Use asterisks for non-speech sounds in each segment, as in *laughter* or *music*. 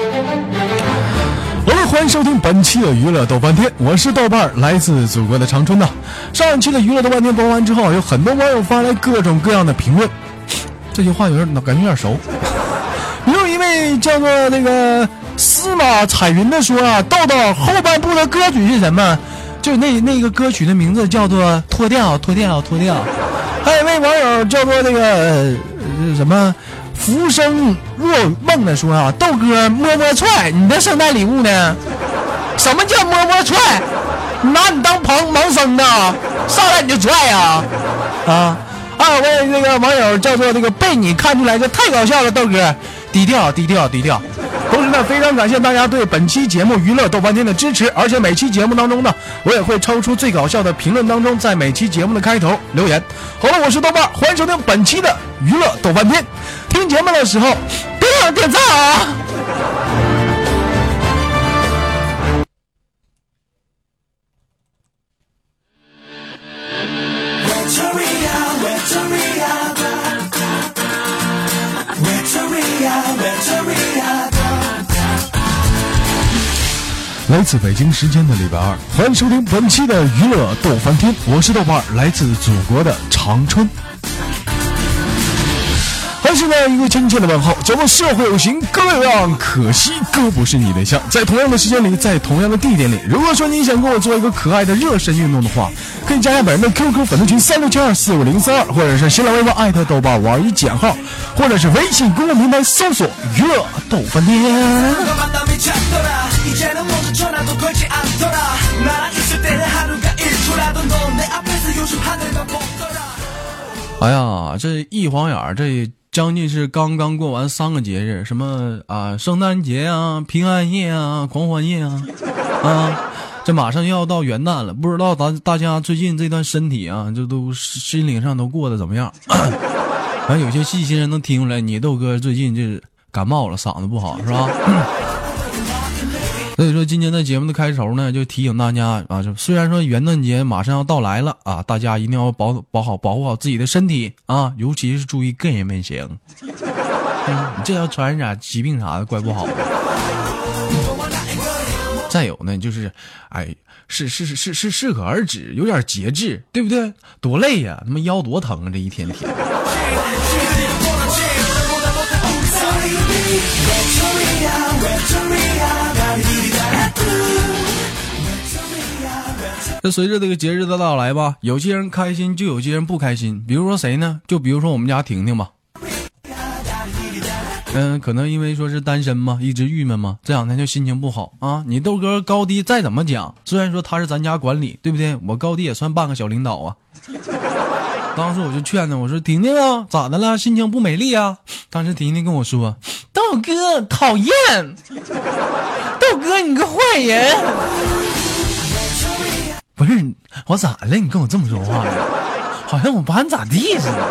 好了，欢迎收听本期的娱乐豆瓣天，我是豆瓣儿，来自祖国的长春的。上一期的娱乐豆瓣天播完之后，有很多网友发来各种各样的评论，这句话有点感觉有点熟。有一位叫做那个司马彩云的说啊，豆豆后半部的歌曲是什么？就那那个歌曲的名字叫做脱掉脱掉脱掉。还有一位网友叫做那个、呃、什么？浮生若梦的说啊，豆哥摸摸踹，你的圣诞礼物呢？什么叫摸摸踹？拿你当盲盲僧呢？上来你就踹呀？啊！二位那个网友叫做那个被你看出来，就太搞笑了，豆哥，低调低调低调。同时呢，非常感谢大家对本期节目娱乐豆瓣天的支持，而且每期节目当中呢，我也会抽出最搞笑的评论当中，在每期节目的开头留言。好了，我是豆瓣，欢迎收听本期的娱乐豆瓣天。听节目的时候，别忘了点赞啊！*laughs* 自北京时间的礼拜二，欢迎收听本期的娱乐逗翻天，我是豆瓣，来自祖国的长春。还是那一个亲切的问候，叫做社会有形哥有样，可惜哥不是你对象。在同样的时间里，在同样的地点里，如果说你想跟我做一个可爱的热身运动的话，可以加下本人的 QQ 粉丝群三六七二四五零三二，或者是新浪微博艾特豆瓣五二一减号，或者是微信公众平台搜索娱乐豆翻天。哎呀，这一晃眼，这将近是刚刚过完三个节日，什么啊，圣诞节啊，平安夜啊，狂欢夜啊，啊，这马上又要到元旦了，不知道咱大家最近这段身体啊，这都心灵上都过得怎么样？*coughs* 反正有些细心人能听出来，你豆哥最近这感冒了，嗓子不好是吧？所以说，今天的节目的开头呢，就提醒大家啊，就虽然说元旦节马上要到来了啊，大家一定要保保好保护好自己的身体啊，尤其是注意个人卫生。你 *laughs* 这要传染啥疾病啥的，怪不好。再有呢，就是，哎，适适适适适适可而止，有点节制，对不对？多累呀，他妈腰多疼啊，这一天天。这随着这个节日的到来吧，有些人开心，就有些人不开心。比如说谁呢？就比如说我们家婷婷吧。嗯，可能因为说是单身嘛，一直郁闷嘛，这两天就心情不好啊。你豆哥高低再怎么讲，虽然说他是咱家管理，对不对？我高低也算半个小领导啊。当时我就劝他，我说婷婷啊，咋的了？心情不美丽啊？当时婷婷跟我说，豆哥讨厌，豆哥你个坏人。不是我咋了？你跟我这么说话呀？好像我不按咋地似的。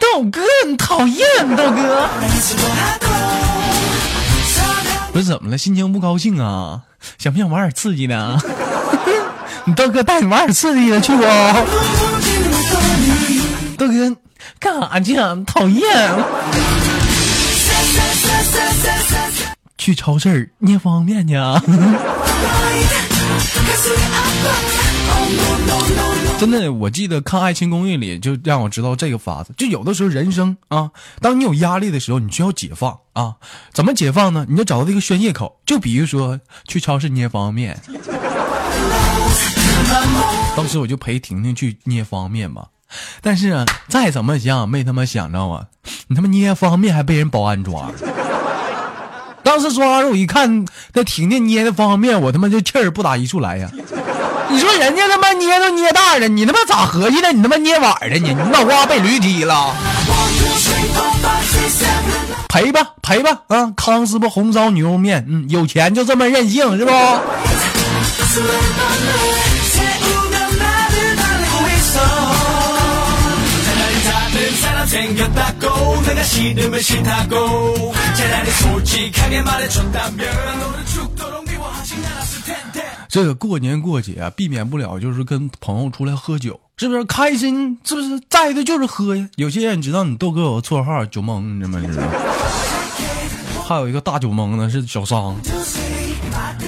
豆哥，你讨厌豆哥。不是怎么了？心情不高兴啊？想不想玩点刺激的？*laughs* 你豆哥带你玩点刺激的去不？豆哥干啥去啊？讨厌。去超市捏方便去啊。真的，我记得看《爱情公寓》里就让我知道这个法子。就有的时候人生啊，当你有压力的时候，你需要解放啊。怎么解放呢？你就找到这个宣泄口。就比如说去超市捏方便面。当时我就陪婷婷去捏方便面嘛。但是啊，再怎么想没他妈想着啊，你他妈捏方便面还被人保安抓。当时抓着我一看，那婷婷捏的方便面，我他妈就气儿不打一处来呀。你说人家他妈捏都捏大了，你他妈咋合计的？你他妈捏碗的呢？你脑瓜被驴踢了？赔吧赔吧啊！康师傅红烧牛肉面，嗯，有钱就这么任性是不？这个过年过节啊，避免不了就是跟朋友出来喝酒，是不是开心？是不是在的就是喝呀？有些人你知道你豆哥有个绰号酒蒙，你知道吗？*laughs* 还有一个大酒蒙呢，是小商。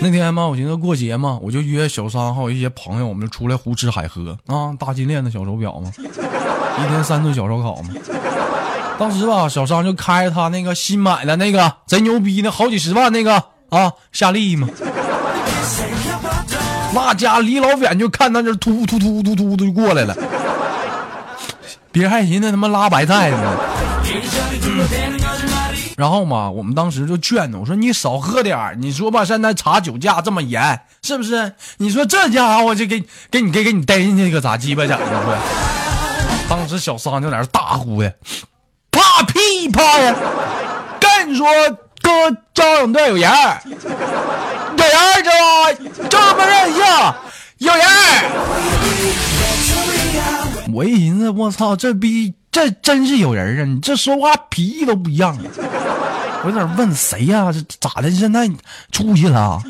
那天嘛，我寻思过节嘛，我就约小商还有一些朋友，我们就出来胡吃海喝啊，大金链子小手表嘛，一天三顿小烧烤嘛。当时吧，小商就开他那个新买的那个贼牛逼的好几十万那个啊夏利嘛，那家离老远就看那这突突突突突的就过来了，别还寻思他妈拉白菜呢。然后嘛，我们当时就劝他，我说你少喝点你说吧，现在查酒驾这么严，是不是？你说这家伙就给给你给给你逮进去，可咋鸡巴整？的？当时小桑就在那大呼的。怕屁怕呀！跟你说，哥交警队有人，有人知道这么任性，有人。我一寻思，我操，这逼这真是有人啊！你这说话脾气都不一样。我有点问谁呀？这咋的？现在出去了？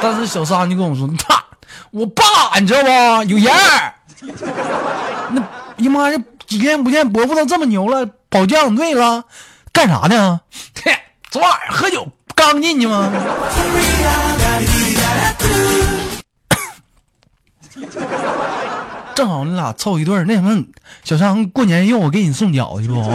但是小三就跟我说，他我爸，你知道不？有人。那呀妈这！几天不见，伯父都这么牛了，跑交警队了，干啥呢？*laughs* 嘿，昨晚上喝酒刚进去吗？*laughs* 正好你俩凑一对那什么，小张过年用我给你送饺子不？*laughs*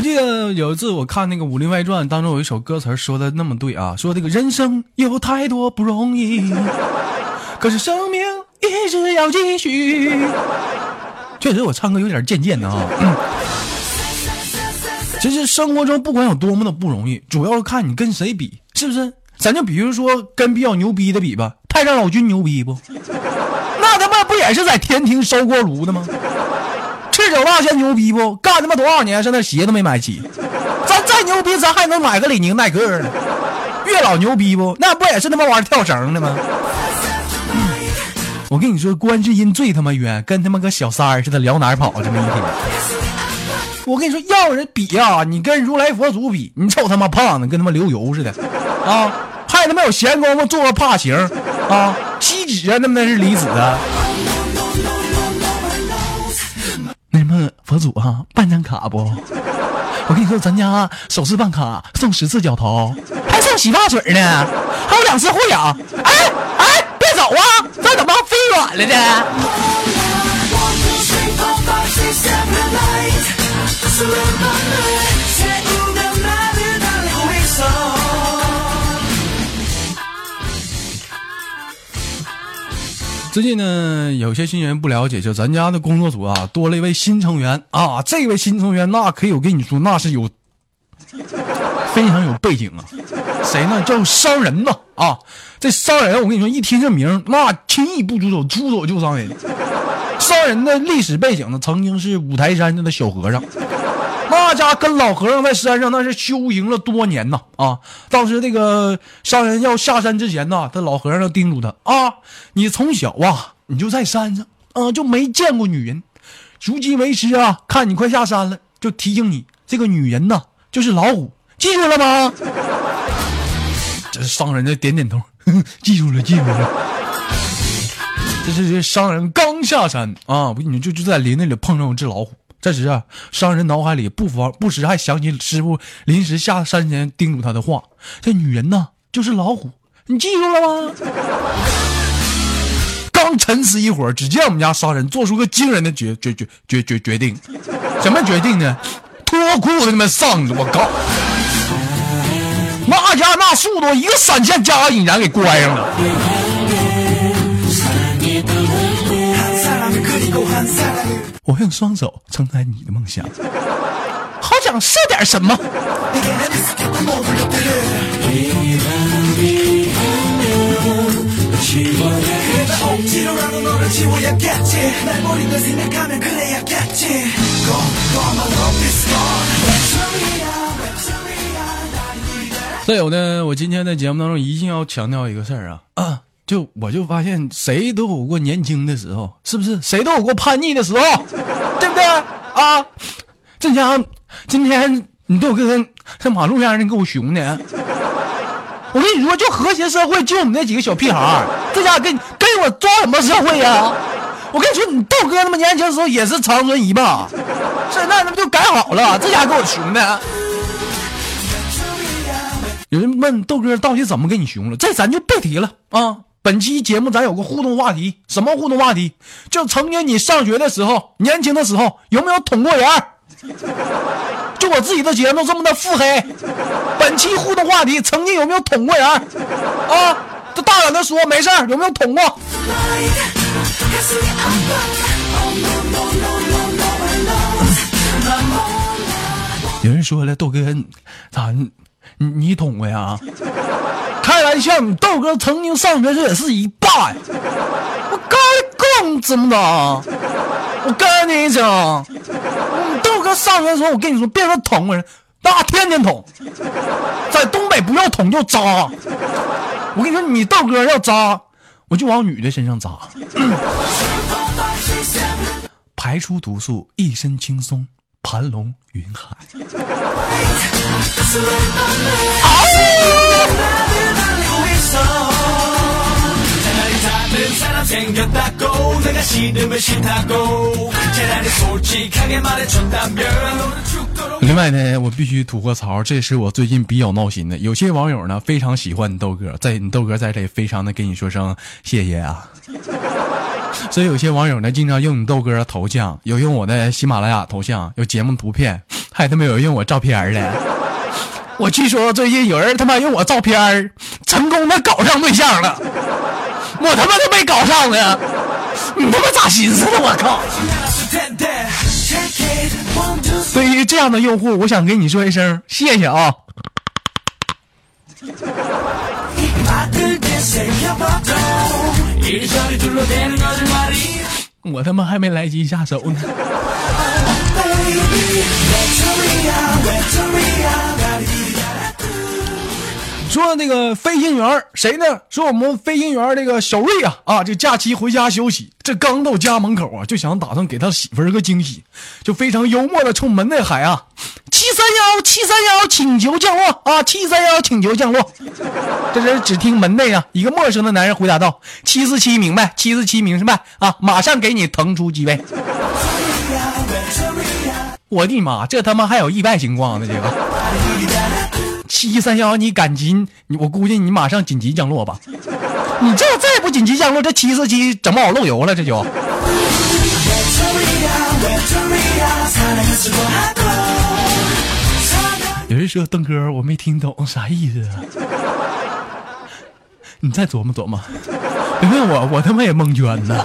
我记得有一次我看那个《武林外传》当中有一首歌词说的那么对啊，说这个人生有太多不容易，可是生命一直要继续。确实我唱歌有点渐渐的啊。其实生活中不管有多么的不容易，主要是看你跟谁比，是不是？咱就比如说跟比较牛逼的比吧，太上老君牛逼不？那他妈不也是在天庭烧锅炉的吗？赤脚大仙牛逼不？干他妈多少年，现在鞋都没买齐。咱再牛逼，咱还能买个李宁耐克呢。月老牛逼不？那不也是他妈玩跳绳的吗？我跟你说，观世音最他妈冤，跟他妈个小三似的，聊哪儿跑这么一天。我跟你说，要人比啊，你跟如来佛祖比，你瞅他妈胖的，跟他妈流油似的啊！还他妈有闲工夫做个发型啊？锡纸啊？那那是离子啊？嗯佛祖啊，办张卡不？*laughs* 我跟你说，咱家首次办卡送十次脚头，还送洗发水呢，还有两次护养。哎哎，别走啊！这怎么飞远了呢？最近呢，有些新人不了解，就咱家的工作组啊，多了一位新成员啊。这位新成员，那可以我跟你说，那是有非常有背景啊。谁呢？叫商人呢啊！这商人，我跟你说，一听这名，那轻易不出手，出手就伤人。商人的历史背景呢，曾经是五台山上的小和尚。那家跟老和尚在山上那是修行了多年呐啊！当时这个商人要下山之前呢，他老和尚要叮嘱他啊：你从小啊，你就在山上啊，就没见过女人。如今为师啊，看你快下山了，就提醒你，这个女人呐，就是老虎，记住了吗？*laughs* 这商人，这点点头，*laughs* 记住了，记住了。这是这商人刚下山啊，我跟你就就在林子里碰上只老虎。这时啊，商人脑海里不妨不时还想起师傅临时下山前叮嘱他的话：这女人呢，就是老虎，你记住了吗？刚沉思一会儿，只见我们家商人做出个惊人的决决决决决决定，什么决定呢？脱裤子他妈上去！我靠！那家那速度，一个闪现加引燃给关上了。我用双手承载你的梦想，好想射点什么。再有呢，我今天在节目当中一定要强调一个事儿啊啊！就我就发现，谁都有过年轻的时候，是不是？谁都有过叛逆的时候，*laughs* 对不对啊？这家伙今天你豆哥在马路上人给我熊的，*laughs* 我跟你说，就和谐社会，就我们那几个小屁孩，这家伙跟跟我装什么社会呀？我跟你说，你豆哥他妈年轻时候也是长春一霸，*laughs* 现在那不就改好了？这家伙给我熊的。有人问豆哥到底怎么给你熊了？这咱就不提了啊！本期节目咱有个互动话题，什么互动话题？就曾经你上学的时候，年轻的时候有没有捅过人？就我自己的节目这么的腹黑。本期互动话题，曾经有没有捅过人？啊，这大胆的说，没事，有没有捅过？有人说了，豆哥，咋？你你捅过呀？开玩笑，你豆哥曾经上学时也是一霸呀！我告诉你，怎么的？我跟你讲，你豆哥上学时候，我跟你说，别说捅人，那天天捅，在东北不要捅就扎。我跟你说，你豆哥要扎，我就往女的身上扎，排出毒素，一身轻松。盘龙云海。另外呢，我必须吐个槽，这是我最近比较闹心的。有些网友呢非常喜欢你豆哥，在你豆哥在这里非常的跟你说声谢谢啊。*laughs* 所以有些网友呢，经常用你豆哥头像，有用我的喜马拉雅头像，有节目图片，还他妈有用我照片的。我据说最近有人他妈用我照片成功的搞上对象了，我他妈都没搞上呢。你他妈咋寻思的？我靠！对于这样的用户，我想跟你说一声谢谢啊。*laughs* 我他妈还没来及下手呢。*laughs* 那个飞行员谁呢？说我们飞行员这个小瑞啊啊，这假期回家休息，这刚到家门口啊，就想打算给他媳妇儿个惊喜，就非常幽默的冲门内喊啊：“七三幺七三幺，请求降落啊！七三幺，请求降落。”这人只听门内啊，一个陌生的男人回答道：“七四七，明白，七四七，明白啊，马上给你腾出机位。”我的妈，这他妈还有意外情况呢，这个。七三幺，你赶紧，我估计你马上紧急降落吧。*laughs* 你这再不紧急降落，这七四七整不好漏油了，这就。有人说邓哥，我没听懂啥意思啊？*laughs* 你再琢磨琢磨。别问我，我他妈也蒙圈呢。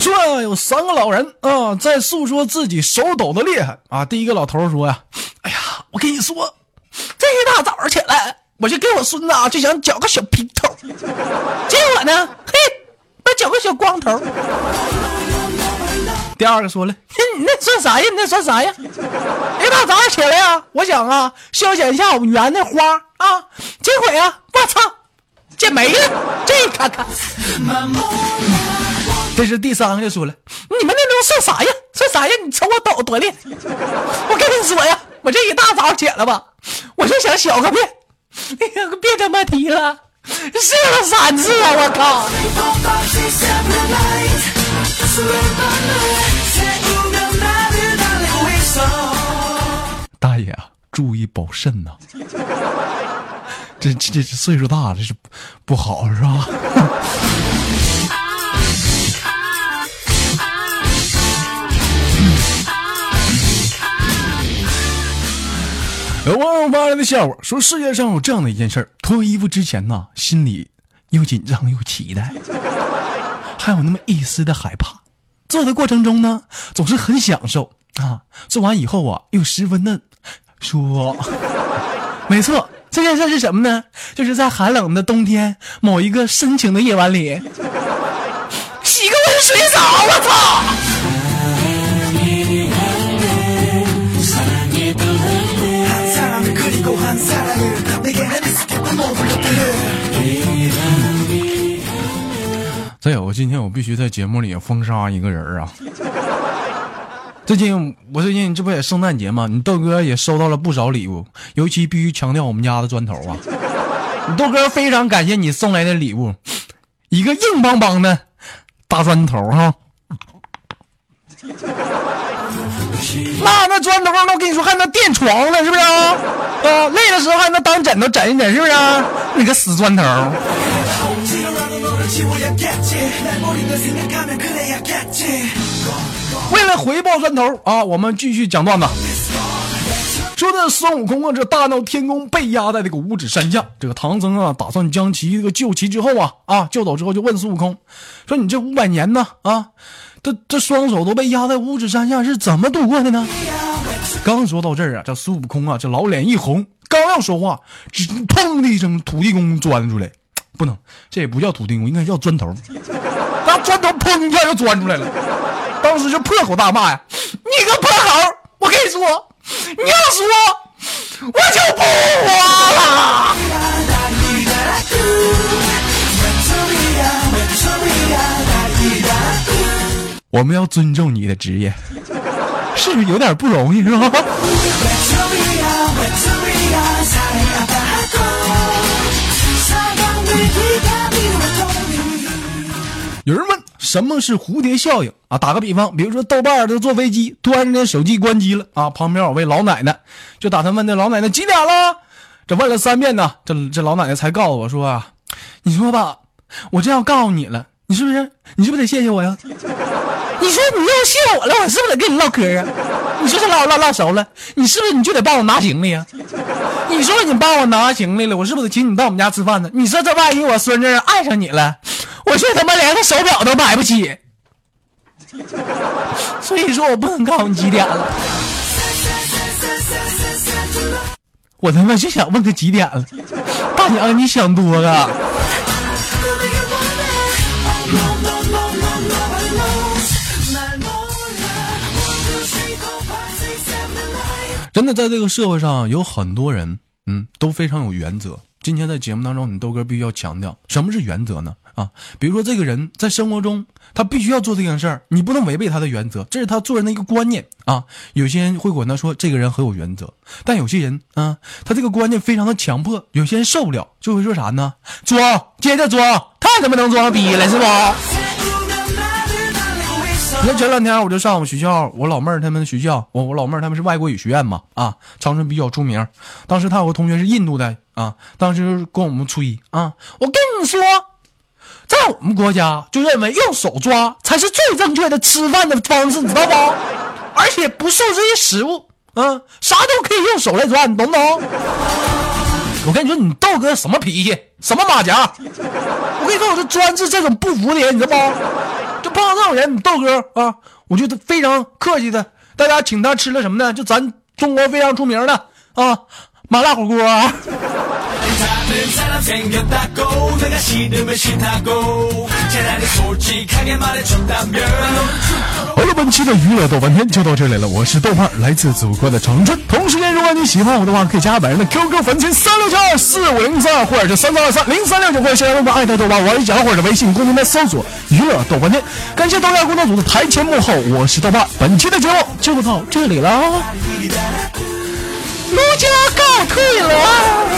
这有三个老人啊，在诉说自己手抖的厉害啊。第一个老头说呀：“哎呀，我跟你说，这一大早上起来，我就给我孙子啊，就想绞个小平头，*laughs* 结果呢，嘿，我绞个小光头。”第二个说了：“你那算啥呀？你那算啥呀？一大早上起来呀，我想啊，消遣一下我们园的花啊，结果呀，我操！”这没了，这看看。这是第三个就说了，你们那都算啥呀？算啥呀？你瞅我抖多厉害！我跟你说呀，我这一大早起来吧，我就想小个便，哎呀别他妈提了，试了三次啊！我靠！大爷啊，注意保肾呐！这这这这岁数大了，这是不好是吧？有网友发来的笑话说：世界上有这样的一件事儿，脱衣服之前呢，心里又紧张又期待，还有那么一丝的害怕。做的过程中呢，总是很享受啊。做完以后啊，又十分的舒服。*laughs* 没错，这件事是什么呢？就是在寒冷的冬天某一个深情的夜晚里，洗个温水澡。我操！再有，今天我必须在节目里封杀一个人啊！最近我最近这不也圣诞节吗？你豆哥也收到了不少礼物，尤其必须强调我们家的砖头啊！*laughs* 你豆哥非常感谢你送来的礼物，一个硬邦邦的大砖头哈。*laughs* 那那砖头我跟你说还能垫床呢，是不是啊？啊，累的时候还能当枕头枕一枕，是不是？啊你个死砖头！为了回报砖头啊，我们继续讲段子。说的孙悟空啊，这大闹天宫被压在这个五指山下。这个唐僧啊，打算将其这个救齐之后啊啊救走之后，就问孙悟空说：“你这五百年呢啊，这这双手都被压在五指山下，是怎么度过的呢？”刚说到这儿啊，这孙悟空啊，这老脸一红，刚要说话，只砰的一声，土地公钻出来。不能，这也不叫土地公，应该叫砖头。那砖头砰一下就钻出来了，当时就破口大骂呀：“你个破猴！我跟你说，你要说，我就不活了。”我们要尊重你的职业，是不是有点不容易，是吧？有人问什么是蝴蝶效应啊？打个比方，比如说豆瓣儿坐飞机，突然间手机关机了啊，旁边有位老奶奶就打算问那老奶奶几点了？这问了三遍呢，这这老奶奶才告诉我说啊，你说吧，我这样告诉你了，你是不是你是不是得谢谢我呀？你说你要谢我了，我是不是得跟你唠嗑啊？你说这唠唠唠熟了，你是不是你就得帮我拿行李呀？你说你帮我拿行李了，我是不是得请你到我们家吃饭呢？你说这万一我孙子爱上你了？我却他妈连个手表都买不起，所以说我不能告诉你几点了。我他妈就想问他几点了，大娘你想多了。真的，在这个社会上有很多人，嗯，都非常有原则。今天在节目当中，你豆哥必须要强调，什么是原则呢？啊，比如说这个人在生活中，他必须要做这件事儿，你不能违背他的原则，这是他做人的一个观念啊。有些人会管他说这个人很有原则，但有些人啊，他这个观念非常的强迫，有些人受不了，就会说啥呢？装，接着装，太他妈能装逼了，是吧？你看前两天我就上我们学校，我老妹儿他们的学校，我我老妹儿他们是外国语学院嘛，啊，长春比较出名。当时他有个同学是印度的啊，当时跟我们吹啊，我跟你说，在我们国家就认为用手抓才是最正确的吃饭的方式，你知道不？*laughs* 而且不受这些食物啊，啥都可以用手来抓，你懂不懂？我跟你说，你豆哥什么脾气，什么马甲？我跟你说，我是专治这种不服的人，你知道不？就碰到这种人，你豆哥啊，我就非常客气的，大家请他吃了什么呢？就咱中国非常出名的啊，麻辣火锅。好了，本期的娱乐豆瓣天就到这里了，我是豆瓣，来自祖国的长春。同时间，如果果你喜欢我的话，可以加本人的 QQ 粉丝三六九二四五零三，或者是三三二三零三六九，或者新浪微博艾特豆瓣玩一讲，或者微信公众号搜索娱乐豆瓣天。感谢豆瓣工作组的台前幕后，我是豆瓣，本期的节目就到这里了。卢家告退了。